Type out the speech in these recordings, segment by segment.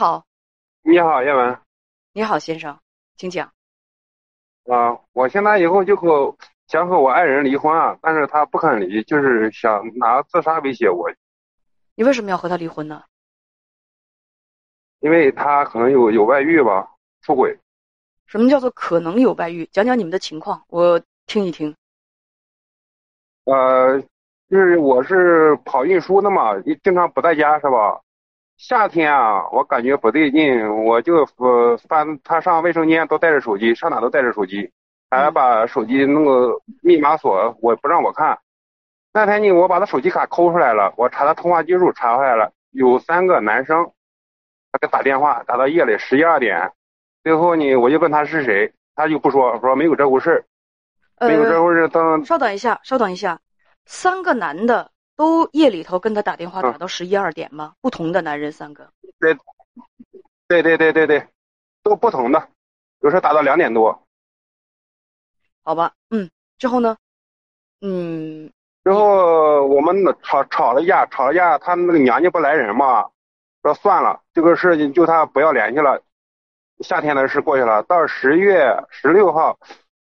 好，你好，叶文。你好，先生，请讲。啊，我现在以后就和想和我爱人离婚啊，但是他不肯离，就是想拿自杀威胁我。你为什么要和他离婚呢？因为他可能有有外遇吧，出轨。什么叫做可能有外遇？讲讲你们的情况，我听一听。呃，就是我是跑运输的嘛，经常不在家是吧？夏天啊，我感觉不对劲，我就呃翻他上卫生间都带着手机，上哪都带着手机，还把手机弄个密码锁，我不让我看。那天呢，我把他手机卡抠出来了，我查他通话记录查出来了，有三个男生，他给打电话，打到夜里十一二点，最后呢，我就问他是谁，他就不说，说没有这回事没有这回事等稍等一下，稍等一下，三个男的。都夜里头跟他打电话打到十一二点吗？不同的男人三个。对，对对对对对，都不同的，有时候打到两点多。好吧，嗯，之后呢？嗯。之后我们吵吵了架，吵了架，他那个娘家不来人嘛，说算了，这个事情就他不要联系了。夏天的事过去了，到十月十六号，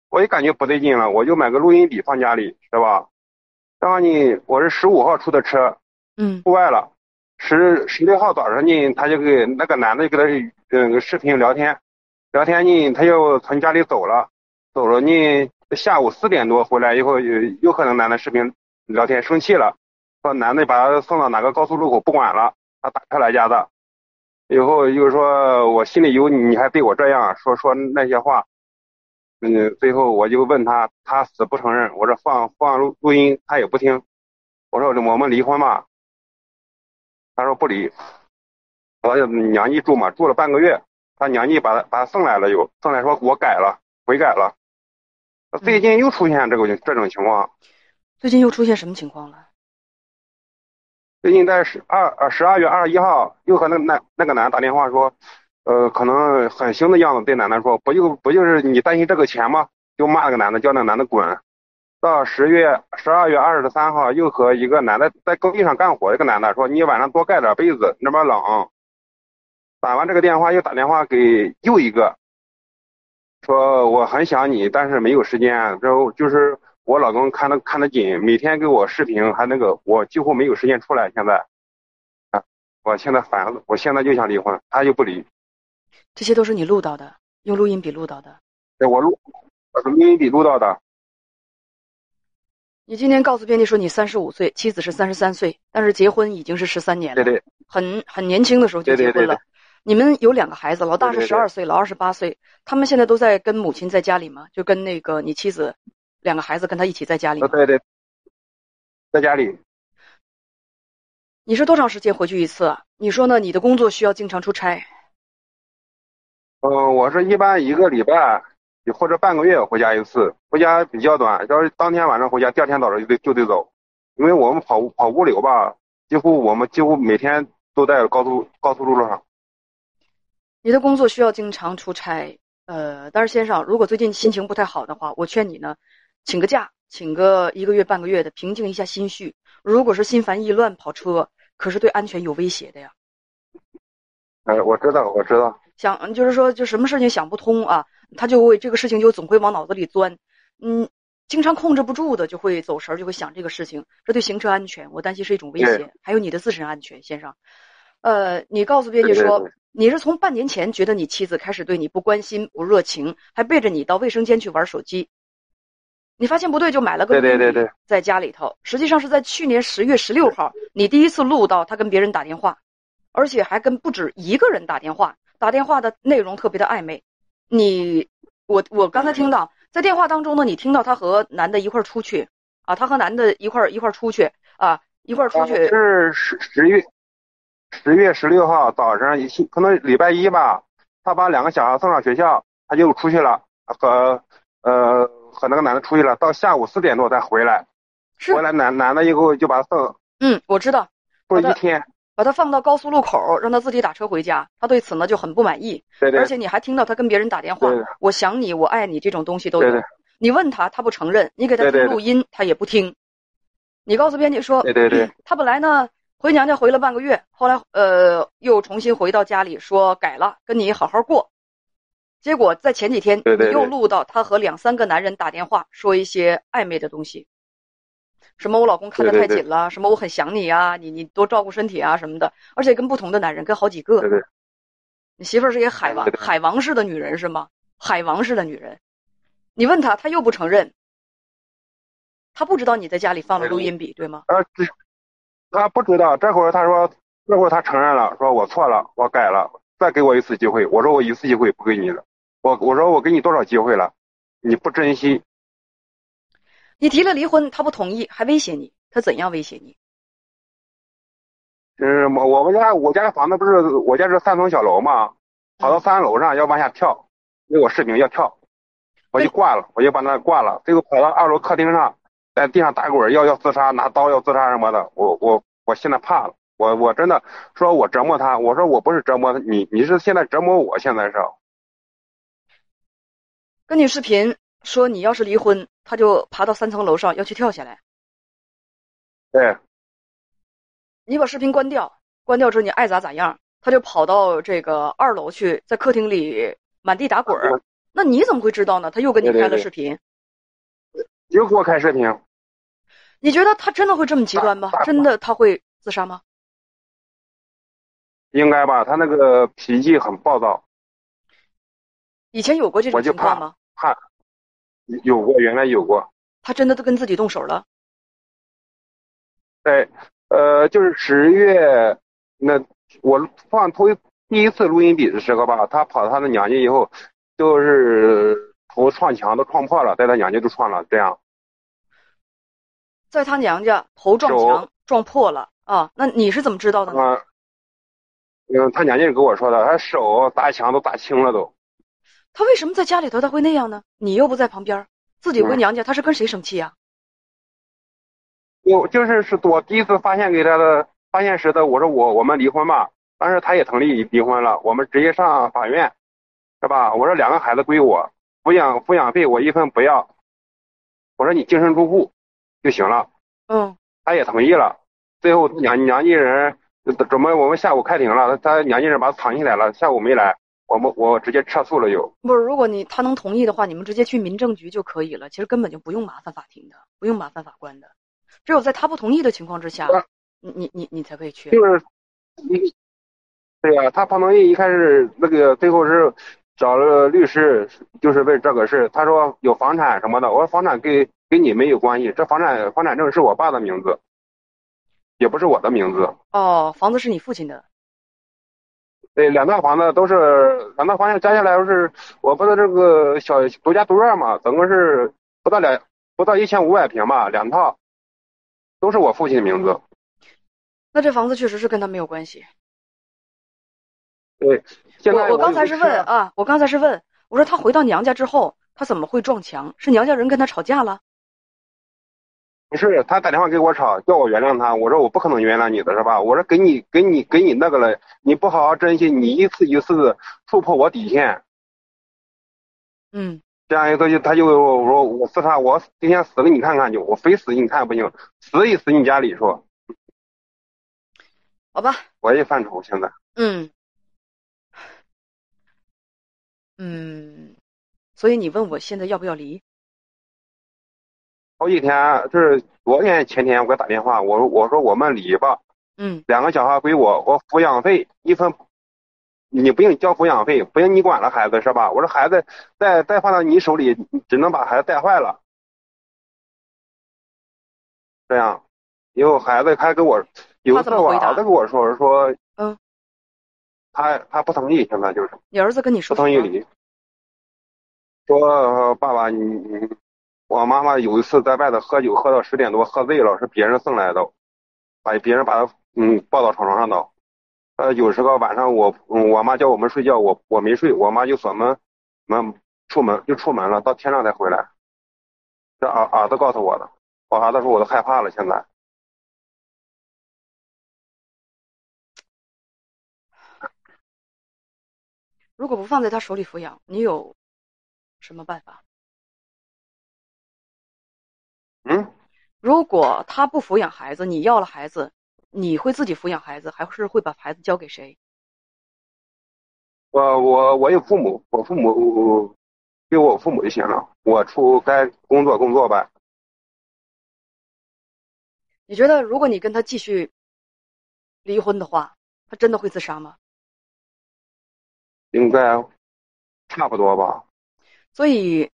我也感觉不对劲了，我就买个录音笔放家里，是吧？然后呢，我是十五号出的车，嗯，出外了。十十六号早上呢，他就给那个男的就给他嗯视频聊天，聊天呢，他又从家里走了，走了呢，下午四点多回来以后，又又和那男的视频聊天，生气了，说男的把他送到哪个高速路口不管了，他打车来家的，以后又说我心里有你，你还对我这样说说那些话。嗯，最后我就问他，他死不承认。我说放放录录音，他也不听。我说我们离婚吧，他说不离。我娘家住嘛，住了半个月，他娘家把他把他送来了，又送来说我改了，悔改了。最近又出现这个这种情况。最近又出现什么情况了？最近在十二呃十二月二十一号，又和那那那个男的打电话说。呃，可能很凶的样子对男的说，不就不就是你担心这个钱吗？就骂那个男的，叫那个男的滚。到十月十二月二十三号，又和一个男的在工地上干活，一个男的说你晚上多盖点被子，那边冷。打完这个电话，又打电话给又一个，说我很想你，但是没有时间。之后就是我老公看的看得紧，每天给我视频，还那个我几乎没有时间出来。现在，啊，我现在烦了，我现在就想离婚，他就不离。这些都是你录到的，用录音笔录到的。对，我录，我是录音笔录到的。你今天告诉编辑说你三十五岁，妻子是三十三岁，但是结婚已经是十三年了。对对。很很年轻的时候就结婚了。你们有两个孩子，老大是十二岁，老二十八岁。他们现在都在跟母亲在家里吗？就跟那个你妻子，两个孩子跟他一起在家里。对对。在家里。你是多长时间回去一次？你说呢？你的工作需要经常出差。嗯，我是一般一个礼拜或者半个月回家一次，回家比较短。要是当天晚上回家，第二天早上就得就得走，因为我们跑跑物流吧，几乎我们几乎每天都在高速高速路路上。你的工作需要经常出差，呃，但是先生，如果最近心情不太好的话，我劝你呢，请个假，请个一个月半个月的，平静一下心绪。如果是心烦意乱跑车，可是对安全有威胁的呀。哎，我知道，我知道。想就是说，就什么事情想不通啊，他就会这个事情就总会往脑子里钻，嗯，经常控制不住的就会走神儿，就会想这个事情，这对行车安全我担心是一种威胁，还有你的自身安全，先生。呃，你告诉编辑说，你是从半年前觉得你妻子开始对你不关心、不热情，还背着你到卫生间去玩手机，你发现不对就买了个对对对，在家里头，实际上是在去年十月十六号，你第一次录到他跟别人打电话，而且还跟不止一个人打电话。打电话的内容特别的暧昧，你我我刚才听到在电话当中呢，你听到他和男的一块儿出去啊，他和男的一块儿一块儿出去啊，一块儿出去。是十十月十月十六号早上，可能礼拜一吧，他把两个小孩送上学校，他就出去了，和呃和那个男的出去了，到下午四点多才回来。回来男男的以后就把他送。嗯，我知道。过了一天。把他放到高速路口，让他自己打车回家。他对此呢就很不满意。对对。而且你还听到他跟别人打电话，我想你，我爱你这种东西都有。对对。你问他，他不承认；你给他听录音，他也不听。你告诉编辑说，对对对。他本来呢回娘家回了半个月，后来呃又重新回到家里说改了，跟你好好过。结果在前几天，你又录到他和两三个男人打电话，说一些暧昧的东西。什么我老公看得太紧了，什么我很想你啊，你你多照顾身体啊什么的，而且跟不同的男人，跟好几个。对对。你媳妇儿是一个海王海王式的女人是吗？海王式的女人，你问他，他又不承认。他不知道你在家里放了录音笔，对吗？啊，他不知道。这会儿他说，这会儿他承认了，说我错了，我改了，再给我一次机会。我说我一次机会不给你了，我我说我给你多少机会了，你不珍惜。你提了离婚，他不同意，还威胁你。他怎样威胁你？嗯，我我们家我家的房子不是我家是三层小楼嘛，跑到三楼上要往下跳，给我视频要跳，我就挂了，我就把那挂了。最后跑到二楼客厅上，在地上打滚，要要自杀，拿刀要自杀什么的。我我我现在怕了，我我真的说我折磨他，我说我不是折磨他，你你是现在折磨我，现在是。跟你视频。说你要是离婚，他就爬到三层楼上要去跳下来。对，你把视频关掉，关掉之后你爱咋咋样，他就跑到这个二楼去，在客厅里满地打滚儿。那你怎么会知道呢？他又跟你开了视频，又给我开视频。你觉得他真的会这么极端吗？真的他会自杀吗？应该吧，他那个脾气很暴躁。以前有过这种情况吗？怕。有过，原来有过。他真的都跟自己动手了。对，呃，就是十月，那我放头第一次录音笔的时候吧，他跑到他的娘家以后，就是头撞墙都撞破了，在他娘家都撞了，这样。在他娘家头撞墙撞破了啊？那你是怎么知道的呢？嗯，他娘家人跟我说的，他手砸墙都砸青了都。他为什么在家里头他会那样呢？你又不在旁边，自己回娘家，他是跟谁生气啊？我就是是我第一次发现给他的发现时的，我说我我们离婚吧，当时他也同意离婚了，我们直接上法院，是吧？我说两个孩子归我，抚养抚养费我一分不要，我说你净身出户就行了。嗯，他也同意了。最后娘娘家人准备我们下午开庭了，他娘家人把他藏起来了，下午没来。我们我直接撤诉了，又不是？如果你他能同意的话，你们直接去民政局就可以了。其实根本就不用麻烦法庭的，不用麻烦法官的。只有在他不同意的情况之下，你你你你才可以去。就是，对呀，他不同意。一开始那个最后是找了律师，就是为这个事。他说有房产什么的，我说房产跟跟你没有关系，这房产房产证是我爸的名字，也不是我的名字。哦，房子是你父亲的。对，两套房子都是两套房子加起来都是，我不是这个小独家独院嘛，总共是不到两不到一千五百平吧，两套，都是我父亲的名字。那这房子确实是跟他没有关系。对，我我刚才是问啊，我刚才是问，我说他回到娘家之后，他怎么会撞墙？是娘家人跟他吵架了？不是他打电话给我吵，叫我原谅他。我说我不可能原谅你的，是吧？我说给你给你给你那个了，你不好好珍惜，你一次一次触破我底线。嗯，这样一次就他就我说我自杀，我今天死给你看看就，我非死你看不行，死也死你家里说。好吧。我也犯愁现在。嗯。嗯，所以你问我现在要不要离？好几天，就是昨天前天，我给他打电话，我说我说我们离吧，嗯，两个小孩归我，我抚养费一分，你不用交抚养费，不用你管了孩子是吧？我说孩子再再放到你手里，只能把孩子带坏了。这样，以后孩子还跟我有一次我儿子跟我说说，嗯，他他不同意，现在就是你儿子跟你说不同意离，说爸爸你你。我妈妈有一次在外头喝酒，喝到十点多，喝醉了，是别人送来的，把别人把她嗯抱到床上的。呃，有时候晚上我我妈叫我们睡觉，我我没睡，我妈就锁门门出门就出门了，到天亮才回来。这儿儿子告诉我的，我儿子说我都害怕了，现在。如果不放在他手里抚养，你有什么办法？如果他不抚养孩子，你要了孩子，你会自己抚养孩子，还是会把孩子交给谁？我我我有父母，我父母给我父母就行了，我出该工作工作呗。你觉得，如果你跟他继续离婚的话，他真的会自杀吗？应该差不多吧。所以，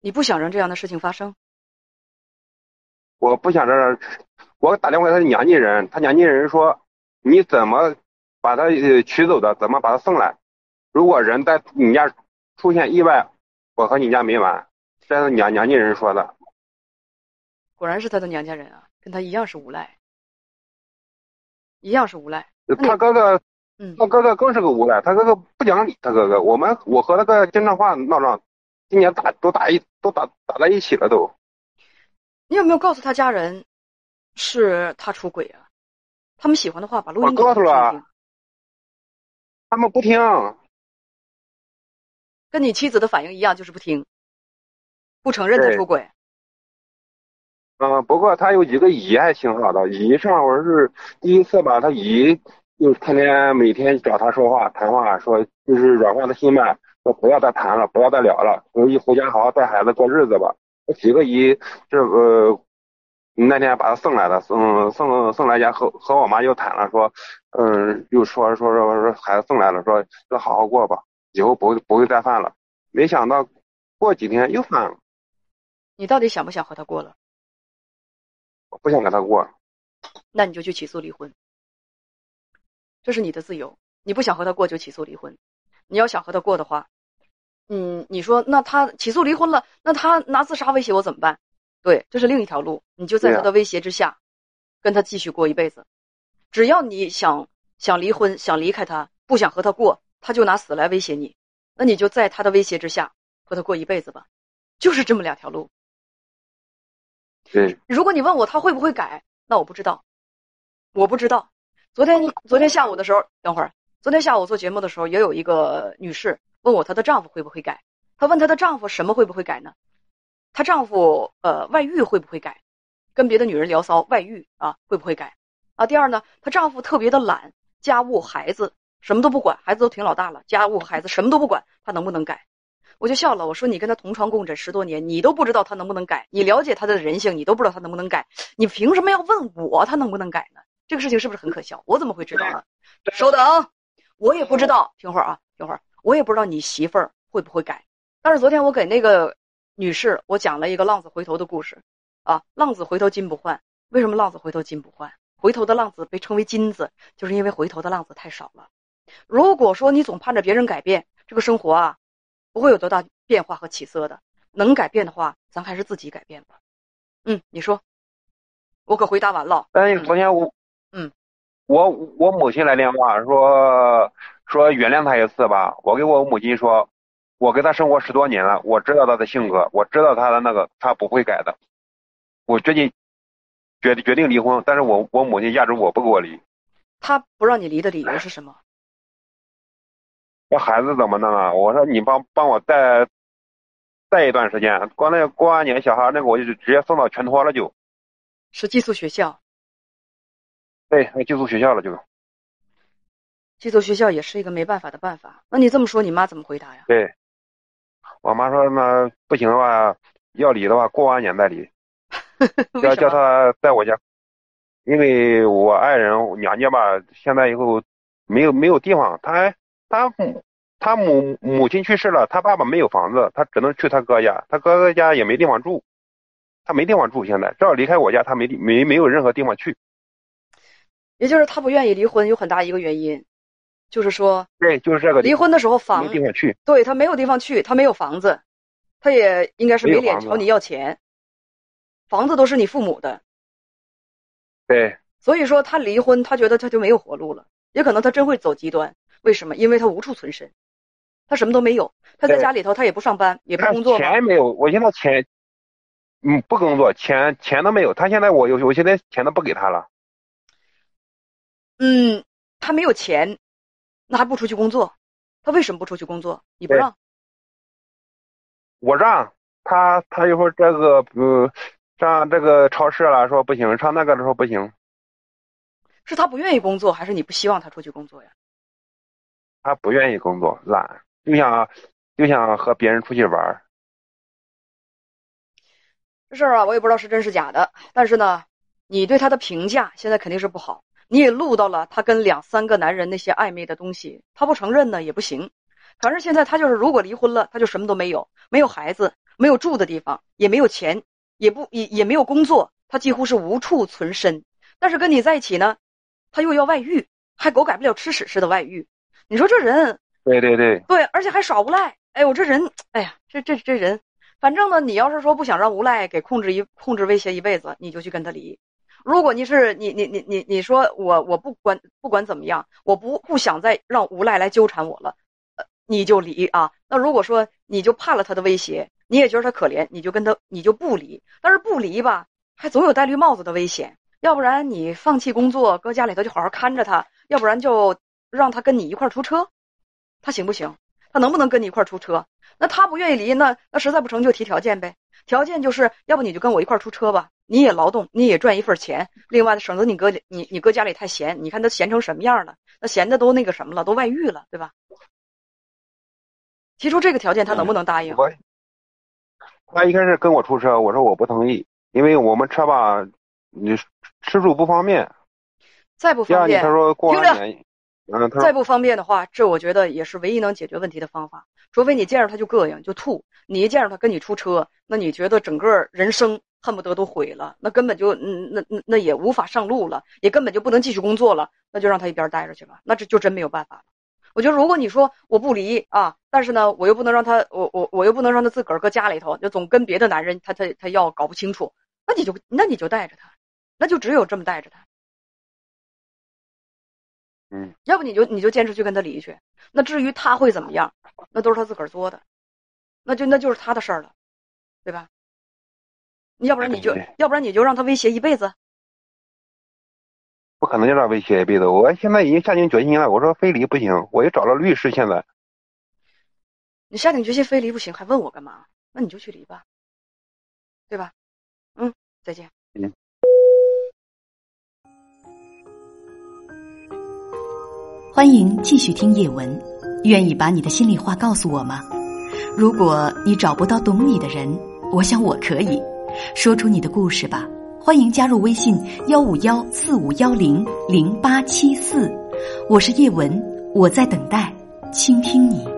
你不想让这样的事情发生？我不想让，我打电话给他娘家人，他娘家人说：“你怎么把他取走的？怎么把他送来？如果人在你家出现意外，我和你家没完。”这是娘娘家人说的。果然是他的娘家人啊，跟他一样是无赖，一样是无赖。他哥哥。嗯，他哥哥更是个无赖，他哥哥不讲理。他哥哥，我们我和那个经常话闹上，今年打都打一都打打在一起了都。你有没有告诉他家人，是他出轨啊？他们喜欢的话，把录音告诉了，他们不听。跟你妻子的反应一样，就是不听，不承认他出轨。嗯，不过他有几个姨还挺好的，姨上回是第一次吧，他姨。就天天每天找他说话谈话，说就是软化他心呗，说不要再谈了，不要再聊了，说一回家好好带孩子过日子吧。我几个姨这个那天把他送来了，送送送来家和和我妈又谈了，说嗯，又说说说说孩子送来了，说要好好过吧，以后不会不会再犯了。没想到过几天又犯了。你到底想不想和他过了？我不想跟他过。那你就去起诉离婚。这是你的自由，你不想和他过就起诉离婚。你要想和他过的话，嗯，你说那他起诉离婚了，那他拿自杀威胁我怎么办？对，这是另一条路，你就在他的威胁之下，跟他继续过一辈子。只要你想想离婚，想离开他，不想和他过，他就拿死来威胁你，那你就在他的威胁之下和他过一辈子吧，就是这么两条路。对，如果你问我他会不会改，那我不知道，我不知道。昨天昨天下午的时候，等会儿，昨天下午做节目的时候，也有一个女士问我，她的丈夫会不会改？她问她的丈夫什么会不会改呢？她丈夫呃外遇会不会改？跟别的女人聊骚外遇啊会不会改？啊，第二呢，她丈夫特别的懒，家务孩子什么都不管，孩子都挺老大了，家务孩子什么都不管，他能不能改？我就笑了，我说你跟他同床共枕十多年，你都不知道他能不能改，你了解他的人性，你都不知道他能不能改，你凭什么要问我他能不能改呢？这个事情是不是很可笑？我怎么会知道呢？稍等，我也不知道。听会儿啊，听会儿，我也不知道你媳妇儿会不会改。但是昨天我给那个女士我讲了一个浪子回头的故事啊，浪子回头金不换。为什么浪子回头金不换？回头的浪子被称为金子，就是因为回头的浪子太少了。如果说你总盼着别人改变，这个生活啊，不会有多大变化和起色的。能改变的话，咱还是自己改变吧。嗯，你说，我可回答完了。哎，昨天我。嗯，我我母亲来电话说说原谅他一次吧。我给我母亲说，我跟他生活十多年了，我知道他的性格，我知道他的那个，他不会改的。我决定决决定离婚，但是我我母亲压制我不跟我离。他不让你离的理由是什么？那孩子怎么弄啊？我说你帮帮我带带一段时间，过那过完年小孩那个我就直接送到全托了就。是寄宿学校。对，寄宿学校了就。寄宿学校也是一个没办法的办法。那你这么说，你妈怎么回答呀？对，我妈说那不行的话，要离的话过完年再离。要叫他在我家，因为我爱人娘家吧，现在以后没有没有地方，他他他母母亲去世了，他爸爸没有房子，他只能去他哥家，他哥哥家也没地方住，他没地方住，现在只要离开我家，他没没没有任何地方去。也就是他不愿意离婚，有很大一个原因，就是说，对，就是这个离婚的时候房没地方去，对他没有地方去，他没有房子，他也应该是没脸朝你要钱，房子都是你父母的，对，所以说他离婚，他觉得他就没有活路了，也可能他真会走极端。为什么？因为他无处存身，他什么都没有，他在家里头他也不上班，也不工作。钱没有，我现在钱，嗯，不工作，钱钱都没有。他现在我有，我现在钱都不给他了。嗯，他没有钱，那还不出去工作？他为什么不出去工作？你不让？我让他，他一会儿这个呃，上这个超市了，说不行；上那个的时候不行。是他不愿意工作，还是你不希望他出去工作呀？他不愿意工作，懒，就想就想和别人出去玩。这事儿啊，我也不知道是真是假的，但是呢，你对他的评价现在肯定是不好。你也录到了他跟两三个男人那些暧昧的东西，他不承认呢也不行。反正现在他就是，如果离婚了，他就什么都没有，没有孩子，没有住的地方，也没有钱，也不也也没有工作，他几乎是无处存身。但是跟你在一起呢，他又要外遇，还狗改不了吃屎似的外遇。你说这人，对对对，对，而且还耍无赖。哎呦，这人，哎呀，这这这人，反正呢，你要是说不想让无赖给控制一控制威胁一辈子，你就去跟他离。如果你是你你你你你说我我不管不管怎么样，我不不想再让无赖来纠缠我了。呃你就离啊！那如果说你就怕了他的威胁，你也觉得他可怜，你就跟他你就不离。但是不离吧，还总有戴绿帽子的危险。要不然你放弃工作，搁家里头就好好看着他；要不然就让他跟你一块出车，他行不行？他能不能跟你一块出车？那他不愿意离，那那实在不成就提条件呗。条件就是要不你就跟我一块出车吧，你也劳动，你也赚一份钱。另外省得你搁你你搁家里太闲，你看他闲成什么样了？那闲的都那个什么了，都外遇了，对吧？提出这个条件，他能不能答应？我，他一开始跟我出车，我说我不同意，因为我们车吧，你吃住不方便。再不方便，他说过完年，嗯，再不方便的话，这我觉得也是唯一能解决问题的方法。除非你见着他就膈应就吐，你一见着他跟你出车，那你觉得整个人生恨不得都毁了，那根本就嗯那那那也无法上路了，也根本就不能继续工作了，那就让他一边待着去吧，那这就真没有办法了。我觉得，如果你说我不离啊，但是呢，我又不能让他，我我我又不能让他自个儿搁家里头，就总跟别的男人，他他他要搞不清楚，那你就那你就带着他，那就只有这么带着他，嗯，要不你就你就坚持去跟他离去，那至于他会怎么样，那都是他自个儿做的，那就那就是他的事儿了，对吧？要不然你就要不然你就让他威胁一辈子。不可能就让威胁一辈子。我现在已经下定决心了。我说非离不行，我又找了律师。现在，你下定决心非离不行，还问我干嘛？那你就去离吧，对吧？嗯，再见。嗯。欢迎继续听叶文，愿意把你的心里话告诉我吗？如果你找不到懂你的人，我想我可以说出你的故事吧。欢迎加入微信幺五幺四五幺零零八七四，我是叶文，我在等待倾听你。